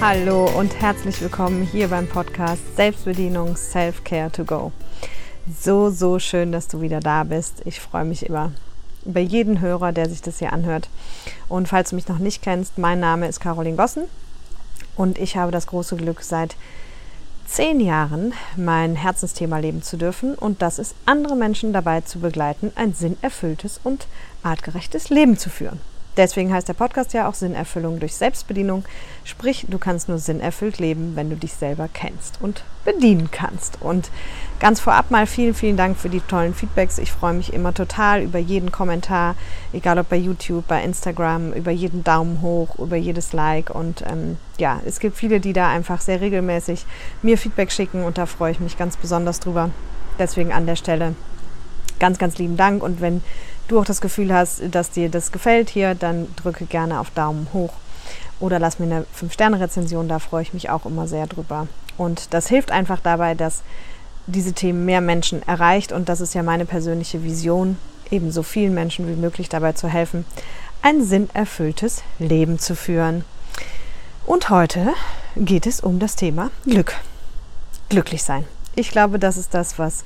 Hallo und herzlich willkommen hier beim Podcast Selbstbedienung Self-Care to Go. So, so schön, dass du wieder da bist. Ich freue mich immer über jeden Hörer, der sich das hier anhört. Und falls du mich noch nicht kennst, mein Name ist Caroline Gossen und ich habe das große Glück, seit zehn Jahren mein Herzensthema leben zu dürfen und das ist, andere Menschen dabei zu begleiten, ein sinnerfülltes und artgerechtes Leben zu führen. Deswegen heißt der Podcast ja auch Sinnerfüllung durch Selbstbedienung. Sprich, du kannst nur sinnerfüllt leben, wenn du dich selber kennst und bedienen kannst. Und ganz vorab mal vielen, vielen Dank für die tollen Feedbacks. Ich freue mich immer total über jeden Kommentar, egal ob bei YouTube, bei Instagram, über jeden Daumen hoch, über jedes Like. Und ähm, ja, es gibt viele, die da einfach sehr regelmäßig mir Feedback schicken und da freue ich mich ganz besonders drüber. Deswegen an der Stelle ganz, ganz lieben Dank. Und wenn du auch das Gefühl hast, dass dir das gefällt hier, dann drücke gerne auf Daumen hoch oder lass mir eine 5-Sterne-Rezension, da freue ich mich auch immer sehr drüber. Und das hilft einfach dabei, dass diese Themen mehr Menschen erreicht und das ist ja meine persönliche Vision, eben so vielen Menschen wie möglich dabei zu helfen, ein sinnerfülltes Leben zu führen. Und heute geht es um das Thema Glück. Glücklich sein. Ich glaube, das ist das, was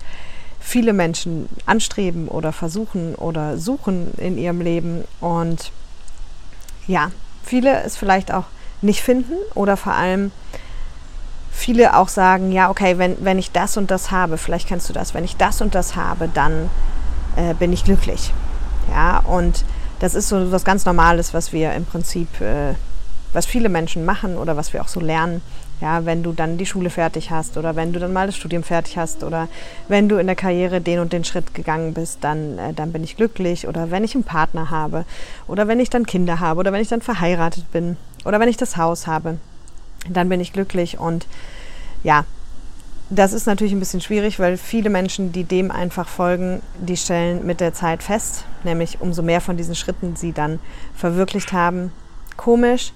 viele Menschen anstreben oder versuchen oder suchen in ihrem Leben. Und ja, viele es vielleicht auch nicht finden oder vor allem viele auch sagen, ja, okay, wenn, wenn ich das und das habe, vielleicht kennst du das, wenn ich das und das habe, dann äh, bin ich glücklich. Ja, und das ist so was ganz Normales, was wir im Prinzip, äh, was viele Menschen machen oder was wir auch so lernen. Ja, wenn du dann die Schule fertig hast oder wenn du dann mal das Studium fertig hast oder wenn du in der Karriere den und den Schritt gegangen bist, dann, äh, dann bin ich glücklich. Oder wenn ich einen Partner habe oder wenn ich dann Kinder habe oder wenn ich dann verheiratet bin oder wenn ich das Haus habe, dann bin ich glücklich. Und ja, das ist natürlich ein bisschen schwierig, weil viele Menschen, die dem einfach folgen, die stellen mit der Zeit fest, nämlich umso mehr von diesen Schritten sie dann verwirklicht haben. Komisch,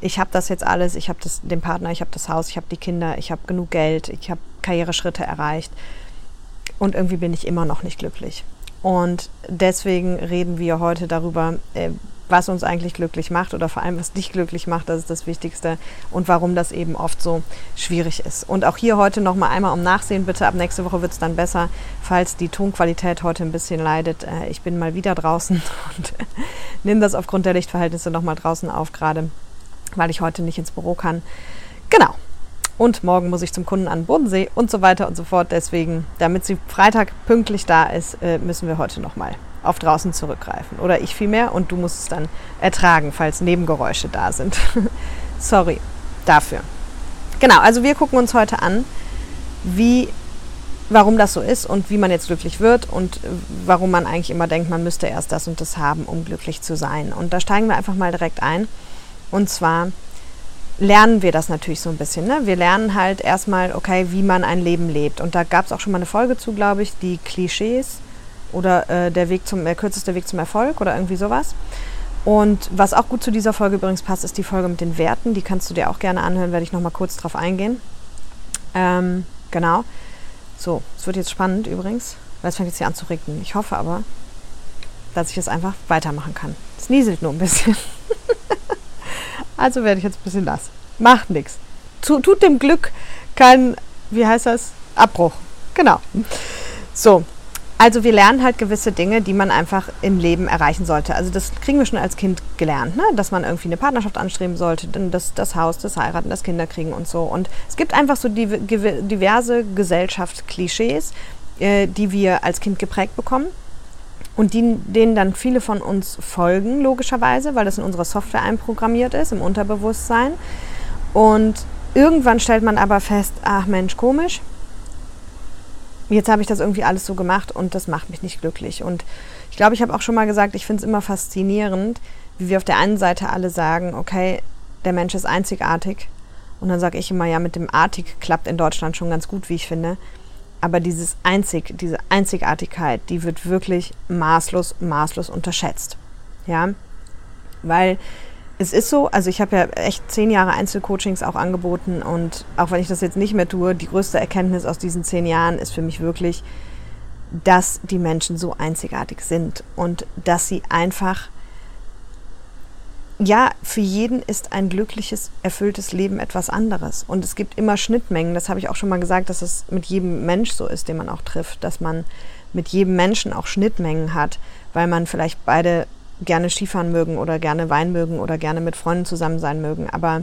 ich habe das jetzt alles, ich habe den Partner, ich habe das Haus, ich habe die Kinder, ich habe genug Geld, ich habe Karriereschritte erreicht und irgendwie bin ich immer noch nicht glücklich. Und deswegen reden wir heute darüber, äh, was uns eigentlich glücklich macht oder vor allem was dich glücklich macht, das ist das Wichtigste und warum das eben oft so schwierig ist. Und auch hier heute nochmal einmal um Nachsehen, bitte ab nächste Woche wird es dann besser, falls die Tonqualität heute ein bisschen leidet. Äh, ich bin mal wieder draußen und nehme das aufgrund der Lichtverhältnisse nochmal draußen auf gerade weil ich heute nicht ins Büro kann. Genau. Und morgen muss ich zum Kunden an den Bodensee und so weiter und so fort. Deswegen, damit sie Freitag pünktlich da ist, äh, müssen wir heute nochmal auf draußen zurückgreifen. Oder ich vielmehr und du musst es dann ertragen, falls Nebengeräusche da sind. Sorry dafür. Genau, also wir gucken uns heute an, wie, warum das so ist und wie man jetzt glücklich wird und warum man eigentlich immer denkt, man müsste erst das und das haben, um glücklich zu sein. Und da steigen wir einfach mal direkt ein. Und zwar lernen wir das natürlich so ein bisschen. Ne? Wir lernen halt erstmal, okay, wie man ein Leben lebt. Und da gab es auch schon mal eine Folge zu, glaube ich, die Klischees oder äh, der Weg zum, der kürzeste Weg zum Erfolg oder irgendwie sowas. Und was auch gut zu dieser Folge übrigens passt, ist die Folge mit den Werten. Die kannst du dir auch gerne anhören, werde ich nochmal kurz drauf eingehen. Ähm, genau. So, es wird jetzt spannend übrigens, weil es fängt jetzt hier an zu regnen. Ich hoffe aber, dass ich es einfach weitermachen kann. Es nieselt nur ein bisschen. Also werde ich jetzt ein bisschen nass. Macht nichts. Tut dem Glück kein, wie heißt das? Abbruch. Genau. So. Also wir lernen halt gewisse Dinge, die man einfach im Leben erreichen sollte. Also das kriegen wir schon als Kind gelernt, ne? dass man irgendwie eine Partnerschaft anstreben sollte, das, das Haus, das Heiraten, das Kinder kriegen und so. Und es gibt einfach so diverse Gesellschaftsklischees, äh, die wir als Kind geprägt bekommen und die, denen dann viele von uns folgen, logischerweise, weil das in unserer Software einprogrammiert ist, im Unterbewusstsein. Und irgendwann stellt man aber fest, ach Mensch, komisch, jetzt habe ich das irgendwie alles so gemacht und das macht mich nicht glücklich. Und ich glaube, ich habe auch schon mal gesagt, ich finde es immer faszinierend, wie wir auf der einen Seite alle sagen, okay, der Mensch ist einzigartig. Und dann sage ich immer, ja, mit dem Artig klappt in Deutschland schon ganz gut, wie ich finde. Aber dieses Einzig, diese Einzigartigkeit, die wird wirklich maßlos, maßlos unterschätzt. Ja, weil es ist so, also ich habe ja echt zehn Jahre Einzelcoachings auch angeboten und auch wenn ich das jetzt nicht mehr tue, die größte Erkenntnis aus diesen zehn Jahren ist für mich wirklich, dass die Menschen so einzigartig sind und dass sie einfach ja, für jeden ist ein glückliches, erfülltes Leben etwas anderes. Und es gibt immer Schnittmengen. Das habe ich auch schon mal gesagt, dass es mit jedem Mensch so ist, den man auch trifft, dass man mit jedem Menschen auch Schnittmengen hat, weil man vielleicht beide gerne Skifahren mögen oder gerne Wein mögen oder gerne mit Freunden zusammen sein mögen. Aber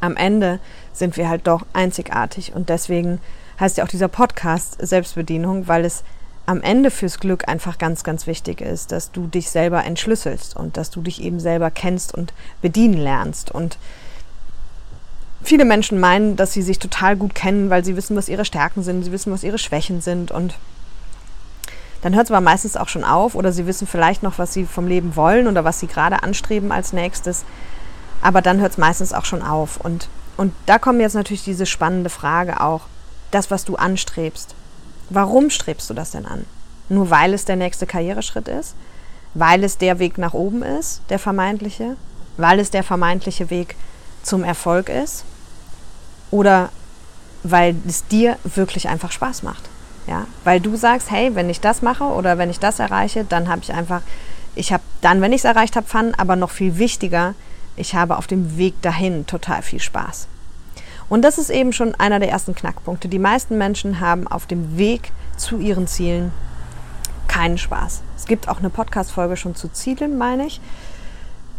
am Ende sind wir halt doch einzigartig. Und deswegen heißt ja auch dieser Podcast Selbstbedienung, weil es am Ende fürs Glück einfach ganz, ganz wichtig ist, dass du dich selber entschlüsselst und dass du dich eben selber kennst und bedienen lernst. Und viele Menschen meinen, dass sie sich total gut kennen, weil sie wissen, was ihre Stärken sind, sie wissen, was ihre Schwächen sind und dann hört es aber meistens auch schon auf oder sie wissen vielleicht noch, was sie vom Leben wollen oder was sie gerade anstreben als nächstes. Aber dann hört es meistens auch schon auf. Und, und da kommt jetzt natürlich diese spannende Frage auch, das, was du anstrebst, Warum strebst du das denn an? Nur weil es der nächste Karriereschritt ist? Weil es der Weg nach oben ist, der vermeintliche? Weil es der vermeintliche Weg zum Erfolg ist? Oder weil es dir wirklich einfach Spaß macht? Ja, weil du sagst, hey, wenn ich das mache oder wenn ich das erreiche, dann habe ich einfach, ich habe dann, wenn ich es erreicht habe, Fun, aber noch viel wichtiger, ich habe auf dem Weg dahin total viel Spaß. Und das ist eben schon einer der ersten Knackpunkte. Die meisten Menschen haben auf dem Weg zu ihren Zielen keinen Spaß. Es gibt auch eine Podcast-Folge schon zu Zielen, meine ich.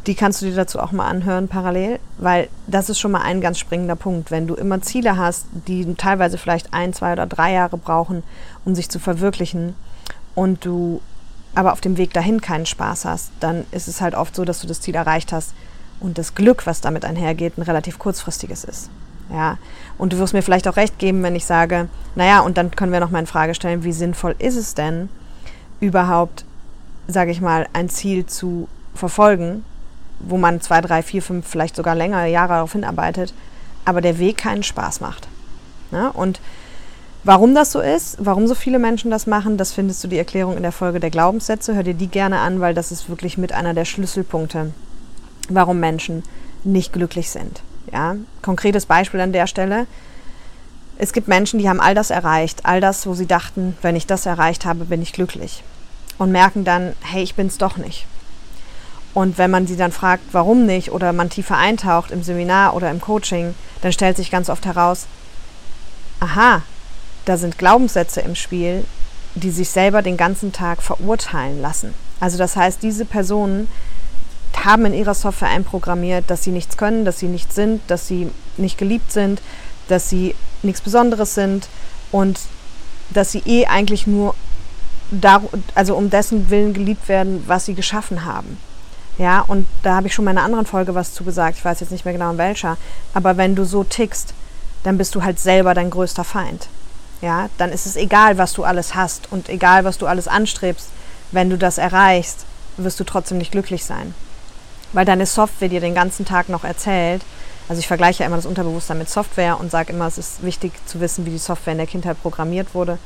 Die kannst du dir dazu auch mal anhören parallel, weil das ist schon mal ein ganz springender Punkt. Wenn du immer Ziele hast, die teilweise vielleicht ein, zwei oder drei Jahre brauchen, um sich zu verwirklichen und du aber auf dem Weg dahin keinen Spaß hast, dann ist es halt oft so, dass du das Ziel erreicht hast und das Glück, was damit einhergeht, ein relativ kurzfristiges ist. Ja, und du wirst mir vielleicht auch recht geben, wenn ich sage, naja, und dann können wir noch mal in Frage stellen, wie sinnvoll ist es denn, überhaupt, sage ich mal, ein Ziel zu verfolgen, wo man zwei, drei, vier, fünf, vielleicht sogar längere Jahre darauf hinarbeitet, aber der Weg keinen Spaß macht. Ja, und warum das so ist, warum so viele Menschen das machen, das findest du die Erklärung in der Folge der Glaubenssätze. Hör dir die gerne an, weil das ist wirklich mit einer der Schlüsselpunkte, warum Menschen nicht glücklich sind. Ja, konkretes Beispiel an der Stelle. Es gibt Menschen, die haben all das erreicht, all das, wo sie dachten, wenn ich das erreicht habe, bin ich glücklich. Und merken dann, hey, ich bin es doch nicht. Und wenn man sie dann fragt, warum nicht, oder man tiefer eintaucht im Seminar oder im Coaching, dann stellt sich ganz oft heraus, aha, da sind Glaubenssätze im Spiel, die sich selber den ganzen Tag verurteilen lassen. Also das heißt, diese Personen haben in ihrer Software einprogrammiert, dass sie nichts können, dass sie nichts sind, dass sie nicht geliebt sind, dass sie nichts Besonderes sind und dass sie eh eigentlich nur dar also um dessen Willen geliebt werden, was sie geschaffen haben. Ja, und da habe ich schon in einer anderen Folge was zu gesagt, ich weiß jetzt nicht mehr genau in welcher, aber wenn du so tickst, dann bist du halt selber dein größter Feind. Ja, dann ist es egal, was du alles hast und egal, was du alles anstrebst, wenn du das erreichst, wirst du trotzdem nicht glücklich sein weil deine Software dir den ganzen Tag noch erzählt. Also ich vergleiche ja immer das Unterbewusstsein mit Software und sage immer, es ist wichtig zu wissen, wie die Software in der Kindheit programmiert wurde.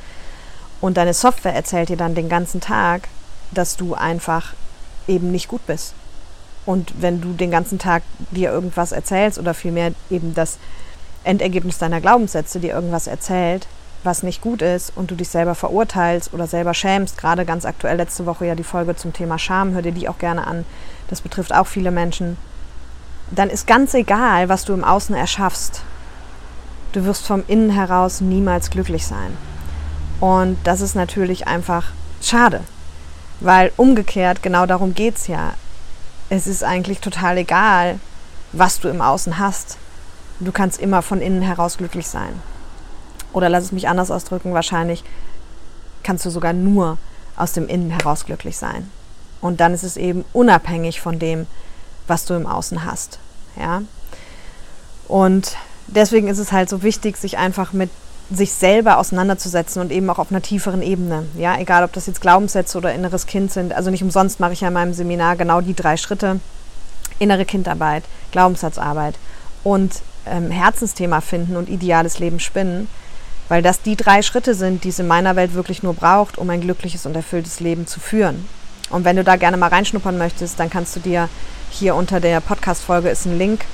Und deine Software erzählt dir dann den ganzen Tag, dass du einfach eben nicht gut bist. Und wenn du den ganzen Tag dir irgendwas erzählst oder vielmehr eben das Endergebnis deiner Glaubenssätze dir irgendwas erzählt, was nicht gut ist und du dich selber verurteilst oder selber schämst, gerade ganz aktuell letzte Woche ja die Folge zum Thema Scham, hör dir die auch gerne an, das betrifft auch viele Menschen, dann ist ganz egal, was du im Außen erschaffst. Du wirst vom Innen heraus niemals glücklich sein. Und das ist natürlich einfach schade, weil umgekehrt genau darum geht es ja. Es ist eigentlich total egal, was du im Außen hast. Du kannst immer von innen heraus glücklich sein. Oder lass es mich anders ausdrücken, wahrscheinlich kannst du sogar nur aus dem Innen heraus glücklich sein. Und dann ist es eben unabhängig von dem, was du im Außen hast. Ja? Und deswegen ist es halt so wichtig, sich einfach mit sich selber auseinanderzusetzen und eben auch auf einer tieferen Ebene. Ja, egal ob das jetzt Glaubenssätze oder inneres Kind sind. Also nicht umsonst mache ich ja in meinem Seminar genau die drei Schritte. Innere Kindarbeit, Glaubenssatzarbeit und ähm, Herzensthema finden und ideales Leben spinnen. Weil das die drei Schritte sind, die es in meiner Welt wirklich nur braucht, um ein glückliches und erfülltes Leben zu führen. Und wenn du da gerne mal reinschnuppern möchtest, dann kannst du dir hier unter der Podcast-Folge ist ein Link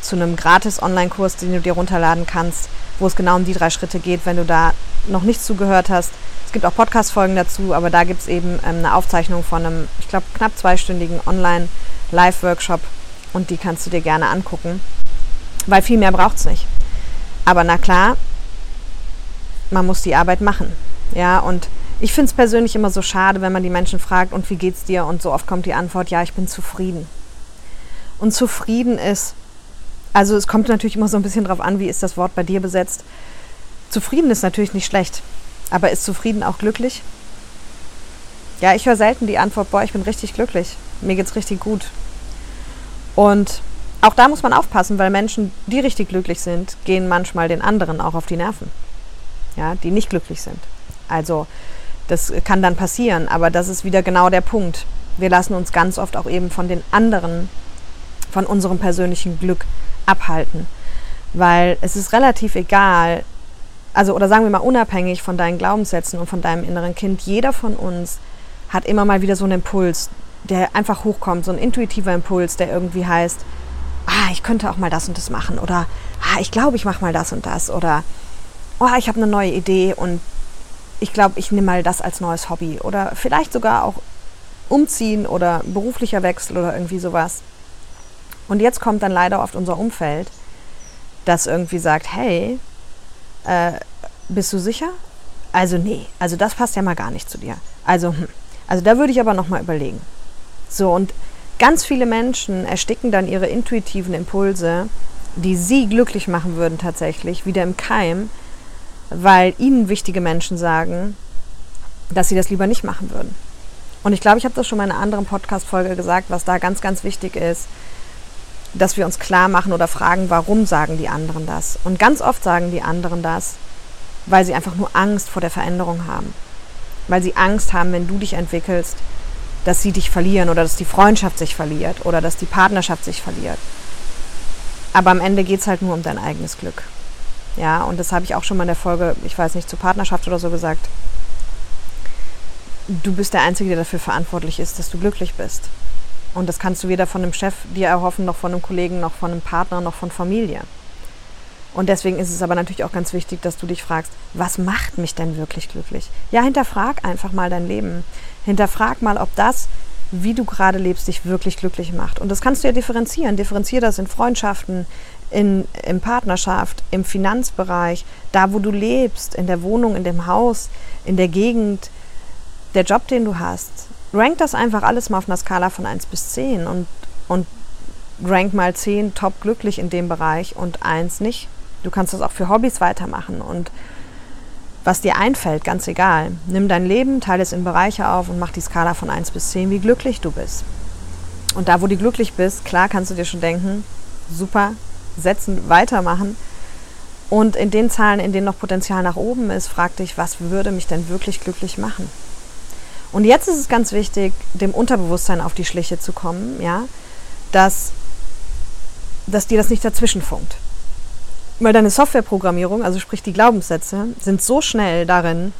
zu einem gratis Online-Kurs, den du dir runterladen kannst, wo es genau um die drei Schritte geht, wenn du da noch nicht zugehört hast. Es gibt auch Podcast-Folgen dazu, aber da gibt es eben ähm, eine Aufzeichnung von einem, ich glaube, knapp zweistündigen Online-Live-Workshop, Und die kannst du dir gerne angucken, weil viel mehr braucht es nicht. Aber na klar, man muss die Arbeit machen. Ja, und ich finde es persönlich immer so schade, wenn man die Menschen fragt, und wie geht's dir? Und so oft kommt die Antwort, ja, ich bin zufrieden. Und zufrieden ist, also es kommt natürlich immer so ein bisschen drauf an, wie ist das Wort bei dir besetzt. Zufrieden ist natürlich nicht schlecht, aber ist zufrieden auch glücklich? Ja, ich höre selten die Antwort, boah, ich bin richtig glücklich, mir geht's richtig gut. Und auch da muss man aufpassen, weil Menschen, die richtig glücklich sind, gehen manchmal den anderen auch auf die Nerven. Ja, die nicht glücklich sind. Also, das kann dann passieren, aber das ist wieder genau der Punkt. Wir lassen uns ganz oft auch eben von den anderen, von unserem persönlichen Glück abhalten. Weil es ist relativ egal, also oder sagen wir mal unabhängig von deinen Glaubenssätzen und von deinem inneren Kind, jeder von uns hat immer mal wieder so einen Impuls, der einfach hochkommt, so ein intuitiver Impuls, der irgendwie heißt, ah, ich könnte auch mal das und das machen oder ah, ich glaube, ich mache mal das und das oder oh, ich habe eine neue Idee und ich glaube, ich nehme mal das als neues Hobby oder vielleicht sogar auch umziehen oder beruflicher Wechsel oder irgendwie sowas. Und jetzt kommt dann leider oft unser Umfeld, das irgendwie sagt, hey, äh, bist du sicher? Also nee, also das passt ja mal gar nicht zu dir. Also, hm, also da würde ich aber nochmal überlegen. So, und ganz viele Menschen ersticken dann ihre intuitiven Impulse, die sie glücklich machen würden tatsächlich, wieder im Keim, weil ihnen wichtige Menschen sagen, dass sie das lieber nicht machen würden. Und ich glaube, ich habe das schon mal in einer anderen Podcast-Folge gesagt, was da ganz, ganz wichtig ist, dass wir uns klar machen oder fragen, warum sagen die anderen das? Und ganz oft sagen die anderen das, weil sie einfach nur Angst vor der Veränderung haben. Weil sie Angst haben, wenn du dich entwickelst, dass sie dich verlieren oder dass die Freundschaft sich verliert oder dass die Partnerschaft sich verliert. Aber am Ende geht es halt nur um dein eigenes Glück. Ja, und das habe ich auch schon mal in der Folge, ich weiß nicht, zur Partnerschaft oder so gesagt. Du bist der Einzige, der dafür verantwortlich ist, dass du glücklich bist. Und das kannst du weder von einem Chef dir erhoffen, noch von einem Kollegen, noch von einem Partner, noch von Familie. Und deswegen ist es aber natürlich auch ganz wichtig, dass du dich fragst, was macht mich denn wirklich glücklich? Ja, hinterfrag einfach mal dein Leben. Hinterfrag mal, ob das, wie du gerade lebst, dich wirklich glücklich macht. Und das kannst du ja differenzieren. Differenzier das in Freundschaften, in, in Partnerschaft, im Finanzbereich, da wo du lebst, in der Wohnung, in dem Haus, in der Gegend, der Job, den du hast. Rank das einfach alles mal auf einer Skala von 1 bis 10 und, und rank mal 10 top glücklich in dem Bereich und 1 nicht. Du kannst das auch für Hobbys weitermachen und was dir einfällt, ganz egal. Nimm dein Leben, teile es in Bereiche auf und mach die Skala von 1 bis 10, wie glücklich du bist. Und da, wo du glücklich bist, klar kannst du dir schon denken, super, setzen, weitermachen. Und in den Zahlen, in denen noch Potenzial nach oben ist, frag dich, was würde mich denn wirklich glücklich machen? Und jetzt ist es ganz wichtig, dem Unterbewusstsein auf die Schliche zu kommen, ja, dass, dass dir das nicht dazwischen funkt. Weil deine Softwareprogrammierung, also sprich die Glaubenssätze, sind so schnell darin,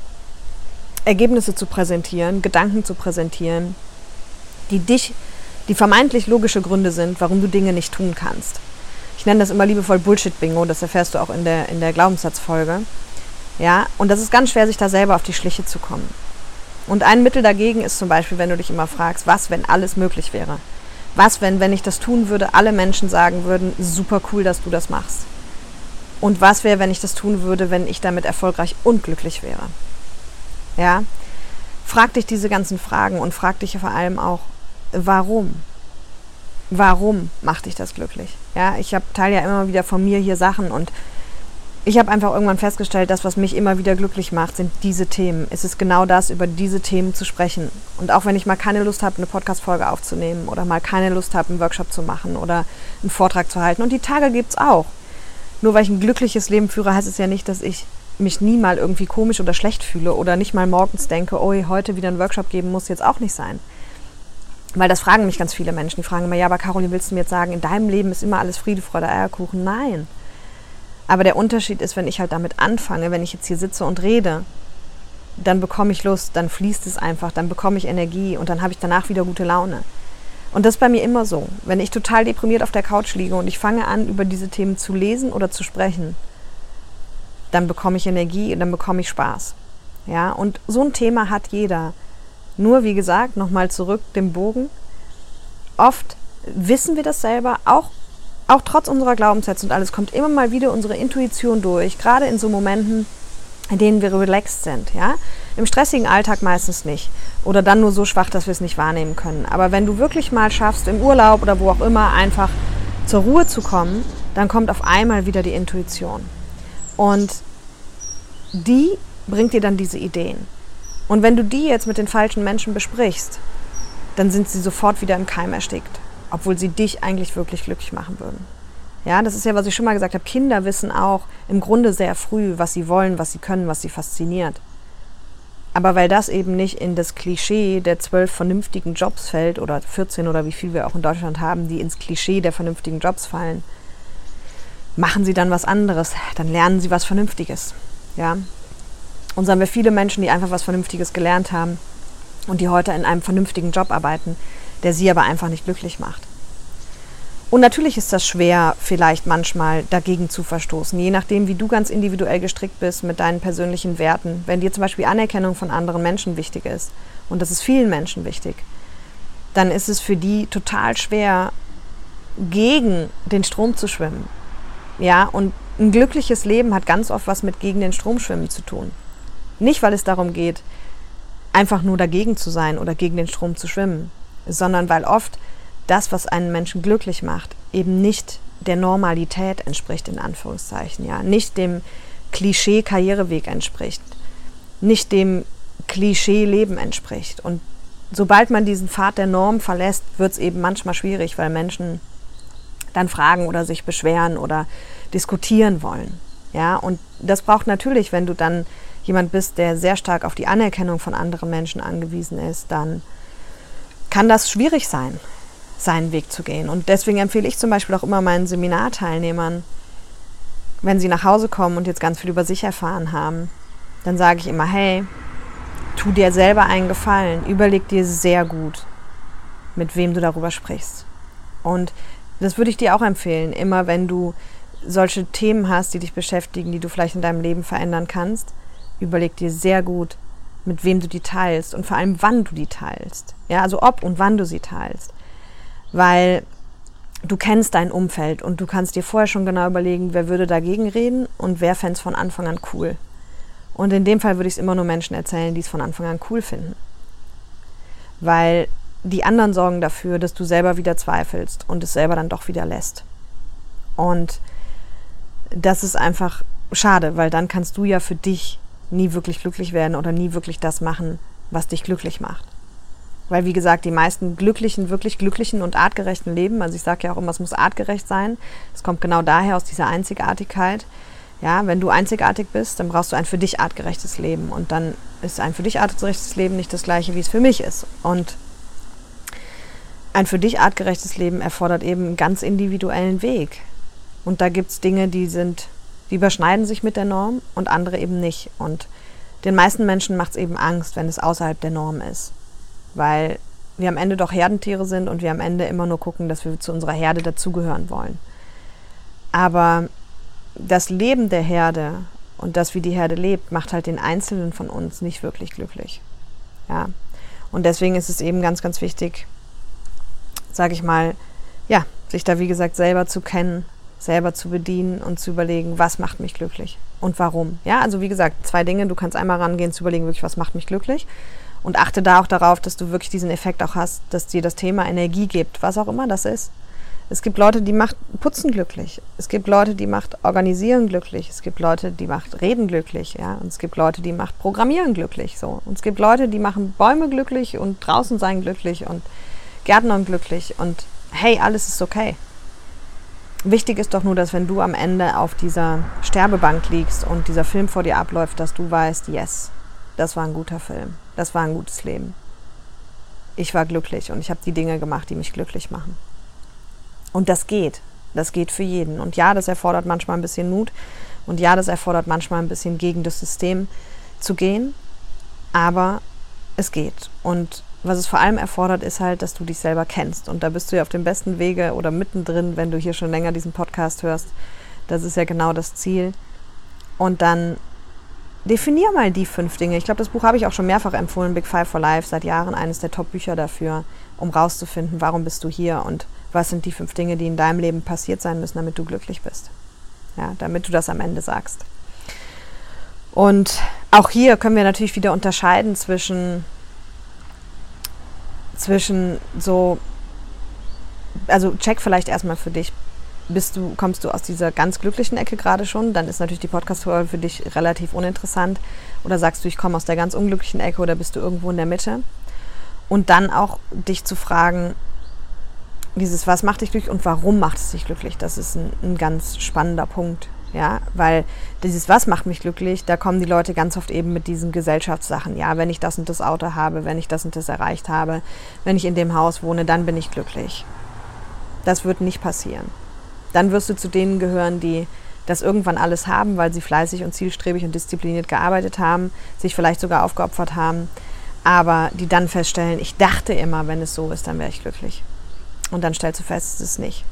Ergebnisse zu präsentieren, Gedanken zu präsentieren, die dich, die vermeintlich logische Gründe sind, warum du Dinge nicht tun kannst. Ich nenne das immer liebevoll Bullshit-Bingo, das erfährst du auch in der, in der Glaubenssatzfolge. Ja, und das ist ganz schwer, sich da selber auf die Schliche zu kommen. Und ein Mittel dagegen ist zum Beispiel, wenn du dich immer fragst, was, wenn alles möglich wäre? Was, wenn, wenn ich das tun würde, alle Menschen sagen würden, super cool, dass du das machst? Und was wäre, wenn ich das tun würde, wenn ich damit erfolgreich und glücklich wäre? Ja? Frag dich diese ganzen Fragen und frag dich vor allem auch, warum? Warum macht dich das glücklich? Ja, ich teile ja immer wieder von mir hier Sachen und ich habe einfach irgendwann festgestellt, das, was mich immer wieder glücklich macht, sind diese Themen. Es ist genau das, über diese Themen zu sprechen. Und auch wenn ich mal keine Lust habe, eine Podcast-Folge aufzunehmen oder mal keine Lust habe, einen Workshop zu machen oder einen Vortrag zu halten. Und die Tage gibt es auch. Nur weil ich ein glückliches Leben führe, heißt es ja nicht, dass ich mich nie mal irgendwie komisch oder schlecht fühle oder nicht mal morgens denke, oh, heute wieder einen Workshop geben muss jetzt auch nicht sein. Weil das fragen mich ganz viele Menschen. Die fragen immer, ja, aber Caroline, willst du mir jetzt sagen, in deinem Leben ist immer alles Friede, Freude, Eierkuchen? Nein. Aber der Unterschied ist, wenn ich halt damit anfange, wenn ich jetzt hier sitze und rede, dann bekomme ich Lust, dann fließt es einfach, dann bekomme ich Energie und dann habe ich danach wieder gute Laune. Und das ist bei mir immer so. Wenn ich total deprimiert auf der Couch liege und ich fange an, über diese Themen zu lesen oder zu sprechen, dann bekomme ich Energie und dann bekomme ich Spaß. Ja, und so ein Thema hat jeder. Nur, wie gesagt, nochmal zurück dem Bogen. Oft wissen wir das selber, auch, auch trotz unserer Glaubenssätze und alles, kommt immer mal wieder unsere Intuition durch, gerade in so Momenten, in denen wir relaxed sind, ja. Im stressigen Alltag meistens nicht. Oder dann nur so schwach, dass wir es nicht wahrnehmen können. Aber wenn du wirklich mal schaffst, im Urlaub oder wo auch immer einfach zur Ruhe zu kommen, dann kommt auf einmal wieder die Intuition. Und die bringt dir dann diese Ideen. Und wenn du die jetzt mit den falschen Menschen besprichst, dann sind sie sofort wieder im Keim erstickt, obwohl sie dich eigentlich wirklich glücklich machen würden. Ja, das ist ja, was ich schon mal gesagt habe. Kinder wissen auch im Grunde sehr früh, was sie wollen, was sie können, was sie fasziniert. Aber weil das eben nicht in das Klischee der zwölf vernünftigen Jobs fällt oder 14 oder wie viel wir auch in Deutschland haben, die ins Klischee der vernünftigen Jobs fallen, machen sie dann was anderes. Dann lernen sie was Vernünftiges. Ja. Und so haben wir viele Menschen, die einfach was Vernünftiges gelernt haben und die heute in einem vernünftigen Job arbeiten, der sie aber einfach nicht glücklich macht. Und natürlich ist das schwer, vielleicht manchmal dagegen zu verstoßen, je nachdem, wie du ganz individuell gestrickt bist mit deinen persönlichen Werten. Wenn dir zum Beispiel Anerkennung von anderen Menschen wichtig ist, und das ist vielen Menschen wichtig, dann ist es für die total schwer, gegen den Strom zu schwimmen. Ja, und ein glückliches Leben hat ganz oft was mit gegen den Strom schwimmen zu tun. Nicht, weil es darum geht, einfach nur dagegen zu sein oder gegen den Strom zu schwimmen, sondern weil oft das, was einen Menschen glücklich macht, eben nicht der Normalität entspricht, in Anführungszeichen, ja, nicht dem Klischee-Karriereweg entspricht, nicht dem Klischee-Leben entspricht. Und sobald man diesen Pfad der Norm verlässt, wird es eben manchmal schwierig, weil Menschen dann fragen oder sich beschweren oder diskutieren wollen. Ja, und das braucht natürlich, wenn du dann jemand bist, der sehr stark auf die Anerkennung von anderen Menschen angewiesen ist, dann kann das schwierig sein seinen Weg zu gehen. Und deswegen empfehle ich zum Beispiel auch immer meinen Seminarteilnehmern, wenn sie nach Hause kommen und jetzt ganz viel über sich erfahren haben, dann sage ich immer, hey, tu dir selber einen Gefallen, überleg dir sehr gut, mit wem du darüber sprichst. Und das würde ich dir auch empfehlen, immer wenn du solche Themen hast, die dich beschäftigen, die du vielleicht in deinem Leben verändern kannst, überleg dir sehr gut, mit wem du die teilst und vor allem wann du die teilst. Ja, also ob und wann du sie teilst weil du kennst dein Umfeld und du kannst dir vorher schon genau überlegen, wer würde dagegen reden und wer fände es von Anfang an cool. Und in dem Fall würde ich es immer nur Menschen erzählen, die es von Anfang an cool finden. Weil die anderen sorgen dafür, dass du selber wieder zweifelst und es selber dann doch wieder lässt. Und das ist einfach schade, weil dann kannst du ja für dich nie wirklich glücklich werden oder nie wirklich das machen, was dich glücklich macht. Weil, wie gesagt, die meisten glücklichen, wirklich glücklichen und artgerechten Leben, also ich sage ja auch immer, es muss artgerecht sein. Es kommt genau daher aus dieser Einzigartigkeit. Ja, wenn du einzigartig bist, dann brauchst du ein für dich artgerechtes Leben. Und dann ist ein für dich artgerechtes Leben nicht das gleiche, wie es für mich ist. Und ein für dich artgerechtes Leben erfordert eben einen ganz individuellen Weg. Und da gibt es Dinge, die sind, die überschneiden sich mit der Norm und andere eben nicht. Und den meisten Menschen macht es eben Angst, wenn es außerhalb der Norm ist weil wir am Ende doch Herdentiere sind und wir am Ende immer nur gucken, dass wir zu unserer Herde dazugehören wollen. Aber das Leben der Herde und das, wie die Herde lebt, macht halt den Einzelnen von uns nicht wirklich glücklich. Ja. Und deswegen ist es eben ganz, ganz wichtig, sage ich mal, ja, sich da wie gesagt selber zu kennen, selber zu bedienen und zu überlegen, was macht mich glücklich und warum. Ja, also wie gesagt, zwei Dinge. Du kannst einmal rangehen, zu überlegen, wirklich, was macht mich glücklich und achte da auch darauf, dass du wirklich diesen Effekt auch hast, dass dir das Thema Energie gibt, was auch immer das ist. Es gibt Leute, die macht Putzen glücklich. Es gibt Leute, die macht Organisieren glücklich. Es gibt Leute, die macht Reden glücklich. Ja? Und es gibt Leute, die macht Programmieren glücklich. So. Und es gibt Leute, die machen Bäume glücklich und draußen sein glücklich und Gärtnern glücklich. Und hey, alles ist okay. Wichtig ist doch nur, dass wenn du am Ende auf dieser Sterbebank liegst und dieser Film vor dir abläuft, dass du weißt, yes, das war ein guter Film. Das war ein gutes Leben. Ich war glücklich und ich habe die Dinge gemacht, die mich glücklich machen. Und das geht. Das geht für jeden. Und ja, das erfordert manchmal ein bisschen Mut. Und ja, das erfordert manchmal ein bisschen gegen das System zu gehen. Aber es geht. Und was es vor allem erfordert, ist halt, dass du dich selber kennst. Und da bist du ja auf dem besten Wege oder mittendrin, wenn du hier schon länger diesen Podcast hörst. Das ist ja genau das Ziel. Und dann definier mal die fünf Dinge. Ich glaube, das Buch habe ich auch schon mehrfach empfohlen, Big Five for Life, seit Jahren eines der Top-Bücher dafür, um rauszufinden, warum bist du hier und was sind die fünf Dinge, die in deinem Leben passiert sein müssen, damit du glücklich bist. Ja, damit du das am Ende sagst. Und auch hier können wir natürlich wieder unterscheiden zwischen, zwischen so, also check vielleicht erstmal für dich, bist du, kommst du aus dieser ganz glücklichen Ecke gerade schon, dann ist natürlich die Podcast-Folge für dich relativ uninteressant. Oder sagst du, ich komme aus der ganz unglücklichen Ecke oder bist du irgendwo in der Mitte? Und dann auch dich zu fragen, dieses Was macht dich glücklich und warum macht es dich glücklich? Das ist ein, ein ganz spannender Punkt. Ja, weil dieses Was macht mich glücklich, da kommen die Leute ganz oft eben mit diesen Gesellschaftssachen. Ja, wenn ich das und das Auto habe, wenn ich das und das erreicht habe, wenn ich in dem Haus wohne, dann bin ich glücklich. Das wird nicht passieren dann wirst du zu denen gehören, die das irgendwann alles haben, weil sie fleißig und zielstrebig und diszipliniert gearbeitet haben, sich vielleicht sogar aufgeopfert haben, aber die dann feststellen, ich dachte immer, wenn es so ist, dann wäre ich glücklich. Und dann stellst du fest, es ist nicht.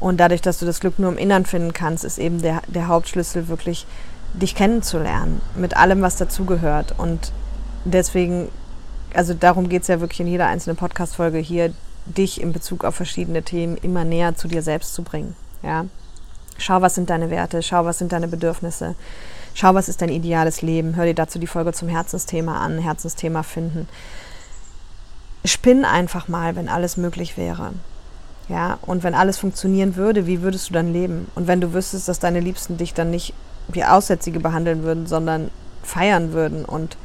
Und dadurch, dass du das Glück nur im Innern finden kannst, ist eben der, der Hauptschlüssel wirklich, dich kennenzulernen, mit allem, was dazugehört. Und deswegen, also darum geht es ja wirklich in jeder einzelnen Podcast-Folge hier, dich in Bezug auf verschiedene Themen immer näher zu dir selbst zu bringen. Ja? Schau, was sind deine Werte, schau, was sind deine Bedürfnisse, schau, was ist dein ideales Leben. Hör dir dazu die Folge zum Herzensthema an, Herzensthema finden. Spinn einfach mal, wenn alles möglich wäre. Ja, und wenn alles funktionieren würde, wie würdest du dann leben? Und wenn du wüsstest, dass deine Liebsten dich dann nicht wie Aussätzige behandeln würden, sondern feiern würden und,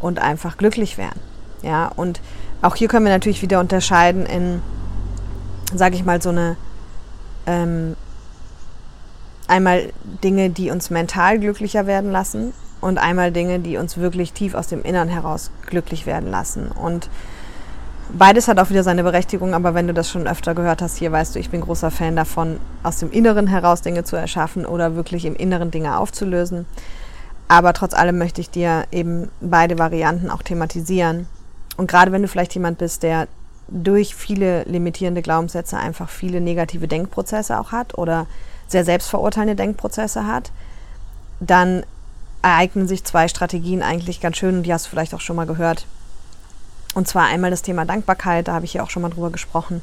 und einfach glücklich wären. Ja, und auch hier können wir natürlich wieder unterscheiden in, sage ich mal, so eine ähm, einmal Dinge, die uns mental glücklicher werden lassen und einmal Dinge, die uns wirklich tief aus dem Innern heraus glücklich werden lassen. Und beides hat auch wieder seine Berechtigung, aber wenn du das schon öfter gehört hast, hier weißt du, ich bin großer Fan davon, aus dem Inneren heraus Dinge zu erschaffen oder wirklich im Inneren Dinge aufzulösen. Aber trotz allem möchte ich dir eben beide Varianten auch thematisieren und gerade wenn du vielleicht jemand bist, der durch viele limitierende Glaubenssätze einfach viele negative Denkprozesse auch hat oder sehr selbstverurteilende Denkprozesse hat, dann ereignen sich zwei Strategien eigentlich ganz schön und die hast du vielleicht auch schon mal gehört. Und zwar einmal das Thema Dankbarkeit, da habe ich ja auch schon mal drüber gesprochen,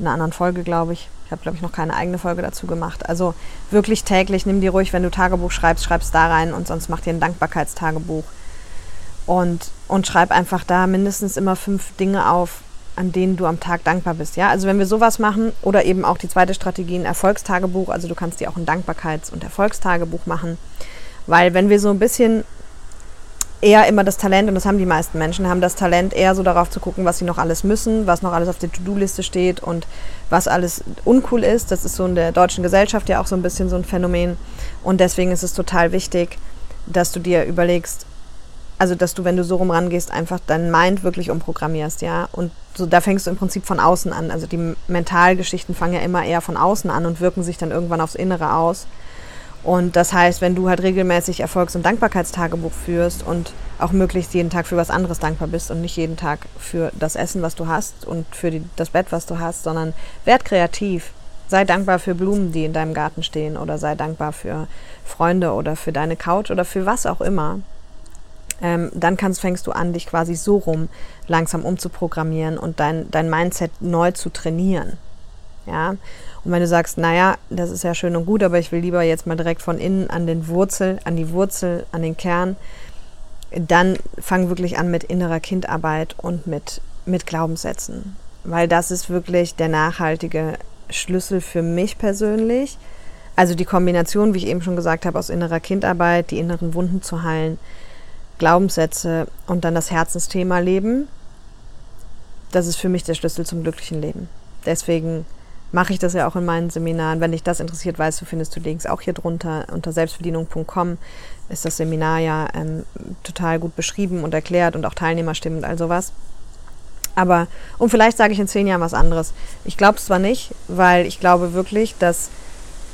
in einer anderen Folge, glaube ich. Ich habe, glaube ich, noch keine eigene Folge dazu gemacht. Also wirklich täglich, nimm dir ruhig, wenn du Tagebuch schreibst, schreibst da rein und sonst mach dir ein Dankbarkeitstagebuch und, und schreib einfach da mindestens immer fünf Dinge auf, an denen du am Tag dankbar bist. Ja, also wenn wir sowas machen oder eben auch die zweite Strategie, ein Erfolgstagebuch, also du kannst dir auch ein Dankbarkeits- und Erfolgstagebuch machen, weil wenn wir so ein bisschen eher immer das Talent, und das haben die meisten Menschen, haben das Talent eher so darauf zu gucken, was sie noch alles müssen, was noch alles auf der To-Do-Liste steht und was alles uncool ist. Das ist so in der deutschen Gesellschaft ja auch so ein bisschen so ein Phänomen. Und deswegen ist es total wichtig, dass du dir überlegst, also dass du, wenn du so rum rangehst, einfach dein Mind wirklich umprogrammierst, ja. Und so, da fängst du im Prinzip von außen an. Also die Mentalgeschichten fangen ja immer eher von außen an und wirken sich dann irgendwann aufs Innere aus. Und das heißt, wenn du halt regelmäßig Erfolgs- und Dankbarkeitstagebuch führst und auch möglichst jeden Tag für was anderes dankbar bist und nicht jeden Tag für das Essen, was du hast und für die, das Bett, was du hast, sondern werd kreativ. Sei dankbar für Blumen, die in deinem Garten stehen oder sei dankbar für Freunde oder für deine Couch oder für was auch immer ähm, dann kannst, fängst du an, dich quasi so rum langsam umzuprogrammieren und dein, dein Mindset neu zu trainieren. Ja, und wenn du sagst, naja, das ist ja schön und gut, aber ich will lieber jetzt mal direkt von innen an den Wurzel, an die Wurzel, an den Kern, dann fang wirklich an mit innerer Kindarbeit und mit, mit Glaubenssätzen. Weil das ist wirklich der nachhaltige Schlüssel für mich persönlich. Also die Kombination, wie ich eben schon gesagt habe, aus innerer Kindarbeit, die inneren Wunden zu heilen, Glaubenssätze und dann das Herzensthema leben, das ist für mich der Schlüssel zum glücklichen Leben. Deswegen mache ich das ja auch in meinen Seminaren. Wenn dich das interessiert, weißt du, findest du Links auch hier drunter. Unter selbstbedienung.com ist das Seminar ja ähm, total gut beschrieben und erklärt und auch Teilnehmerstimmen und all sowas. Aber, und vielleicht sage ich in zehn Jahren was anderes. Ich glaube es zwar nicht, weil ich glaube wirklich, dass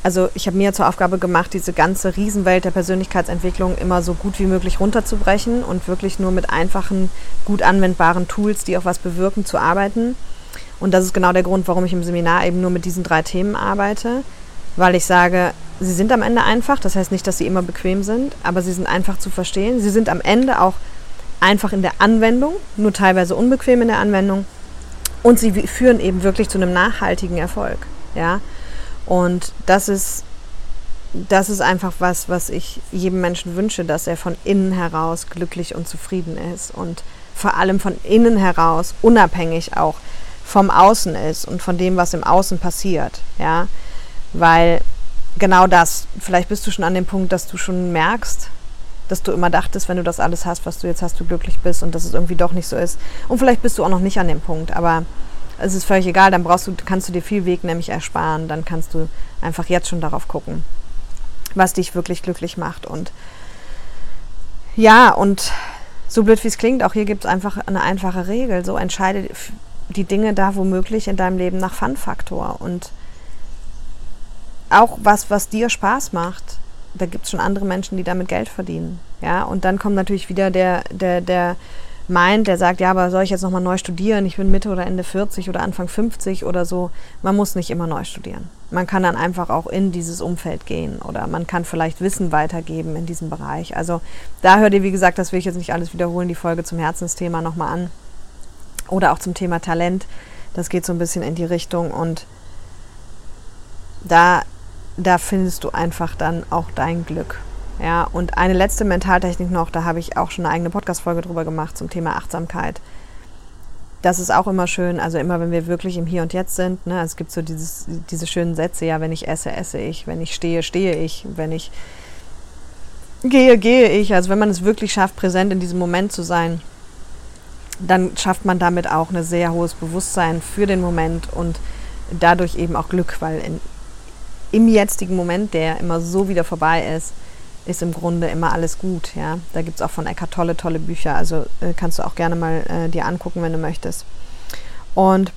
also ich habe mir zur Aufgabe gemacht, diese ganze Riesenwelt der Persönlichkeitsentwicklung immer so gut wie möglich runterzubrechen und wirklich nur mit einfachen, gut anwendbaren Tools, die auch was bewirken, zu arbeiten. Und das ist genau der Grund, warum ich im Seminar eben nur mit diesen drei Themen arbeite, weil ich sage, sie sind am Ende einfach, das heißt nicht, dass sie immer bequem sind, aber sie sind einfach zu verstehen. Sie sind am Ende auch einfach in der Anwendung, nur teilweise unbequem in der Anwendung. Und sie führen eben wirklich zu einem nachhaltigen Erfolg. Ja? Und das ist, das ist einfach was, was ich jedem Menschen wünsche, dass er von innen heraus glücklich und zufrieden ist und vor allem von innen heraus unabhängig auch vom Außen ist und von dem, was im Außen passiert. Ja? Weil genau das, vielleicht bist du schon an dem Punkt, dass du schon merkst, dass du immer dachtest, wenn du das alles hast, was du jetzt hast, du glücklich bist und dass es irgendwie doch nicht so ist. Und vielleicht bist du auch noch nicht an dem Punkt, aber es ist völlig egal, dann brauchst du, kannst du dir viel Weg nämlich ersparen, dann kannst du einfach jetzt schon darauf gucken, was dich wirklich glücklich macht. Und ja, und so blöd wie es klingt, auch hier gibt es einfach eine einfache Regel. So entscheide die Dinge da womöglich in deinem Leben nach Fun-Faktor. Und auch was, was dir Spaß macht, da gibt es schon andere Menschen, die damit Geld verdienen. Ja, und dann kommt natürlich wieder der, der, der Mind, der sagt, ja, aber soll ich jetzt nochmal neu studieren? Ich bin Mitte oder Ende 40 oder Anfang 50 oder so. Man muss nicht immer neu studieren. Man kann dann einfach auch in dieses Umfeld gehen oder man kann vielleicht Wissen weitergeben in diesem Bereich. Also da hört ihr, wie gesagt, das will ich jetzt nicht alles wiederholen, die Folge zum Herzensthema nochmal an. Oder auch zum Thema Talent. Das geht so ein bisschen in die Richtung und da da findest du einfach dann auch dein Glück. Ja, und eine letzte Mentaltechnik noch, da habe ich auch schon eine eigene Podcast-Folge drüber gemacht zum Thema Achtsamkeit. Das ist auch immer schön, also immer wenn wir wirklich im Hier und Jetzt sind. Ne, es gibt so dieses, diese schönen Sätze, ja, wenn ich esse, esse ich, wenn ich stehe, stehe ich, wenn ich gehe, gehe ich. Also wenn man es wirklich schafft, präsent in diesem Moment zu sein, dann schafft man damit auch ein sehr hohes Bewusstsein für den Moment und dadurch eben auch Glück, weil in, im jetzigen Moment, der immer so wieder vorbei ist, ist im Grunde immer alles gut. Ja? Da gibt es auch von Eckart tolle, tolle Bücher. Also äh, kannst du auch gerne mal äh, dir angucken, wenn du möchtest. Und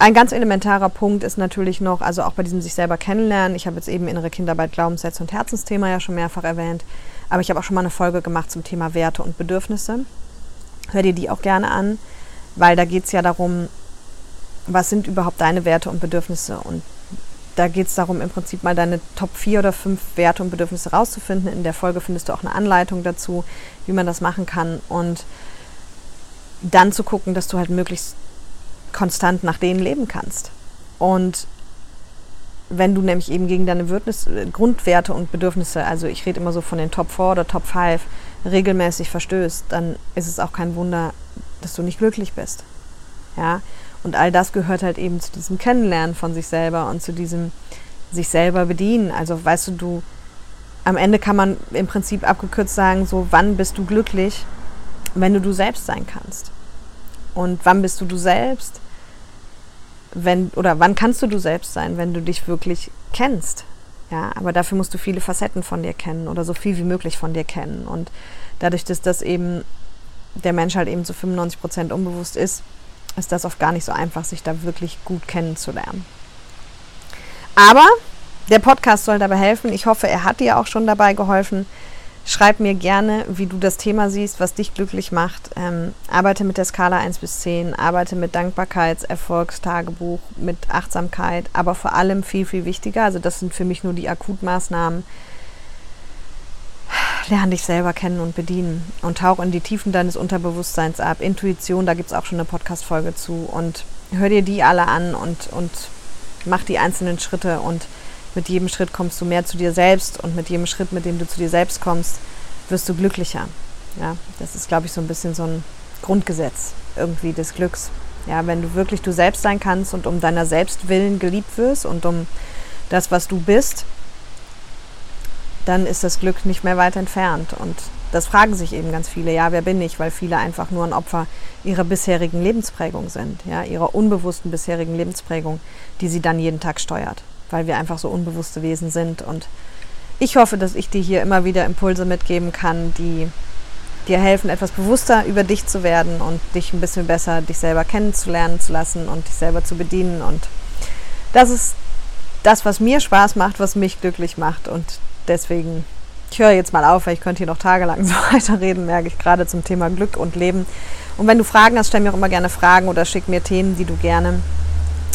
ein ganz elementarer Punkt ist natürlich noch, also auch bei diesem sich selber kennenlernen. Ich habe jetzt eben innere Kinderarbeit, Glaubenssätze und Herzensthema ja schon mehrfach erwähnt. Aber ich habe auch schon mal eine Folge gemacht zum Thema Werte und Bedürfnisse. Hör dir die auch gerne an, weil da geht es ja darum, was sind überhaupt deine Werte und Bedürfnisse und da geht es darum, im Prinzip mal deine Top 4 oder 5 Werte und Bedürfnisse rauszufinden. In der Folge findest du auch eine Anleitung dazu, wie man das machen kann. Und dann zu gucken, dass du halt möglichst konstant nach denen leben kannst. Und wenn du nämlich eben gegen deine Würdnis, Grundwerte und Bedürfnisse, also ich rede immer so von den Top 4 oder Top 5, regelmäßig verstößt, dann ist es auch kein Wunder, dass du nicht glücklich bist. Ja, und all das gehört halt eben zu diesem Kennenlernen von sich selber und zu diesem sich selber bedienen. Also weißt du, du, am Ende kann man im Prinzip abgekürzt sagen, so wann bist du glücklich, wenn du du selbst sein kannst. Und wann bist du du selbst, wenn, oder wann kannst du du selbst sein, wenn du dich wirklich kennst. Ja, aber dafür musst du viele Facetten von dir kennen oder so viel wie möglich von dir kennen. Und dadurch, dass das eben der Mensch halt eben zu 95 Prozent unbewusst ist, ist das oft gar nicht so einfach, sich da wirklich gut kennenzulernen. Aber der Podcast soll dabei helfen. Ich hoffe, er hat dir auch schon dabei geholfen. Schreib mir gerne, wie du das Thema siehst, was dich glücklich macht. Ähm, arbeite mit der Skala 1 bis 10, arbeite mit Dankbarkeits-, Erfolgstagebuch, mit Achtsamkeit, aber vor allem viel, viel wichtiger, also das sind für mich nur die Akutmaßnahmen, lerne dich selber kennen und bedienen und tauch in die Tiefen deines Unterbewusstseins ab. Intuition, da gibt es auch schon eine Podcast-Folge zu. Und hör dir die alle an und, und mach die einzelnen Schritte. Und mit jedem Schritt kommst du mehr zu dir selbst. Und mit jedem Schritt, mit dem du zu dir selbst kommst, wirst du glücklicher. Ja, das ist, glaube ich, so ein bisschen so ein Grundgesetz irgendwie des Glücks. Ja, wenn du wirklich du selbst sein kannst und um deiner selbst willen geliebt wirst und um das, was du bist, dann ist das Glück nicht mehr weit entfernt. Und das fragen sich eben ganz viele, ja, wer bin ich? Weil viele einfach nur ein Opfer ihrer bisherigen Lebensprägung sind, ja, ihrer unbewussten bisherigen Lebensprägung, die sie dann jeden Tag steuert, weil wir einfach so unbewusste Wesen sind. Und ich hoffe, dass ich dir hier immer wieder Impulse mitgeben kann, die dir helfen, etwas bewusster über dich zu werden und dich ein bisschen besser, dich selber kennenzulernen zu lassen und dich selber zu bedienen. Und das ist das, was mir Spaß macht, was mich glücklich macht. Und deswegen, ich höre jetzt mal auf, weil ich könnte hier noch tagelang so weiterreden, merke ich gerade zum Thema Glück und Leben. Und wenn du Fragen hast, stell mir auch immer gerne Fragen oder schick mir Themen, die du gerne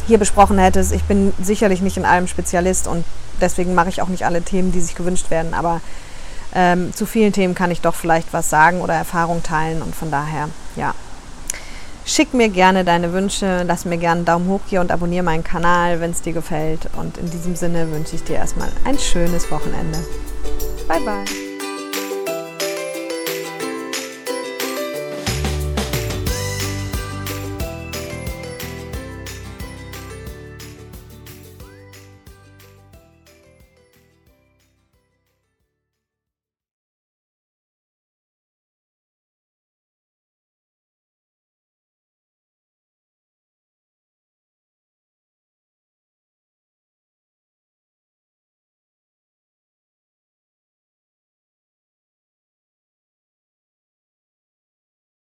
hier besprochen hättest. Ich bin sicherlich nicht in allem Spezialist und deswegen mache ich auch nicht alle Themen, die sich gewünscht werden, aber ähm, zu vielen Themen kann ich doch vielleicht was sagen oder Erfahrung teilen und von daher, ja. Schick mir gerne deine Wünsche, lass mir gerne einen Daumen hoch hier und abonniere meinen Kanal, wenn es dir gefällt. Und in diesem Sinne wünsche ich dir erstmal ein schönes Wochenende. Bye bye.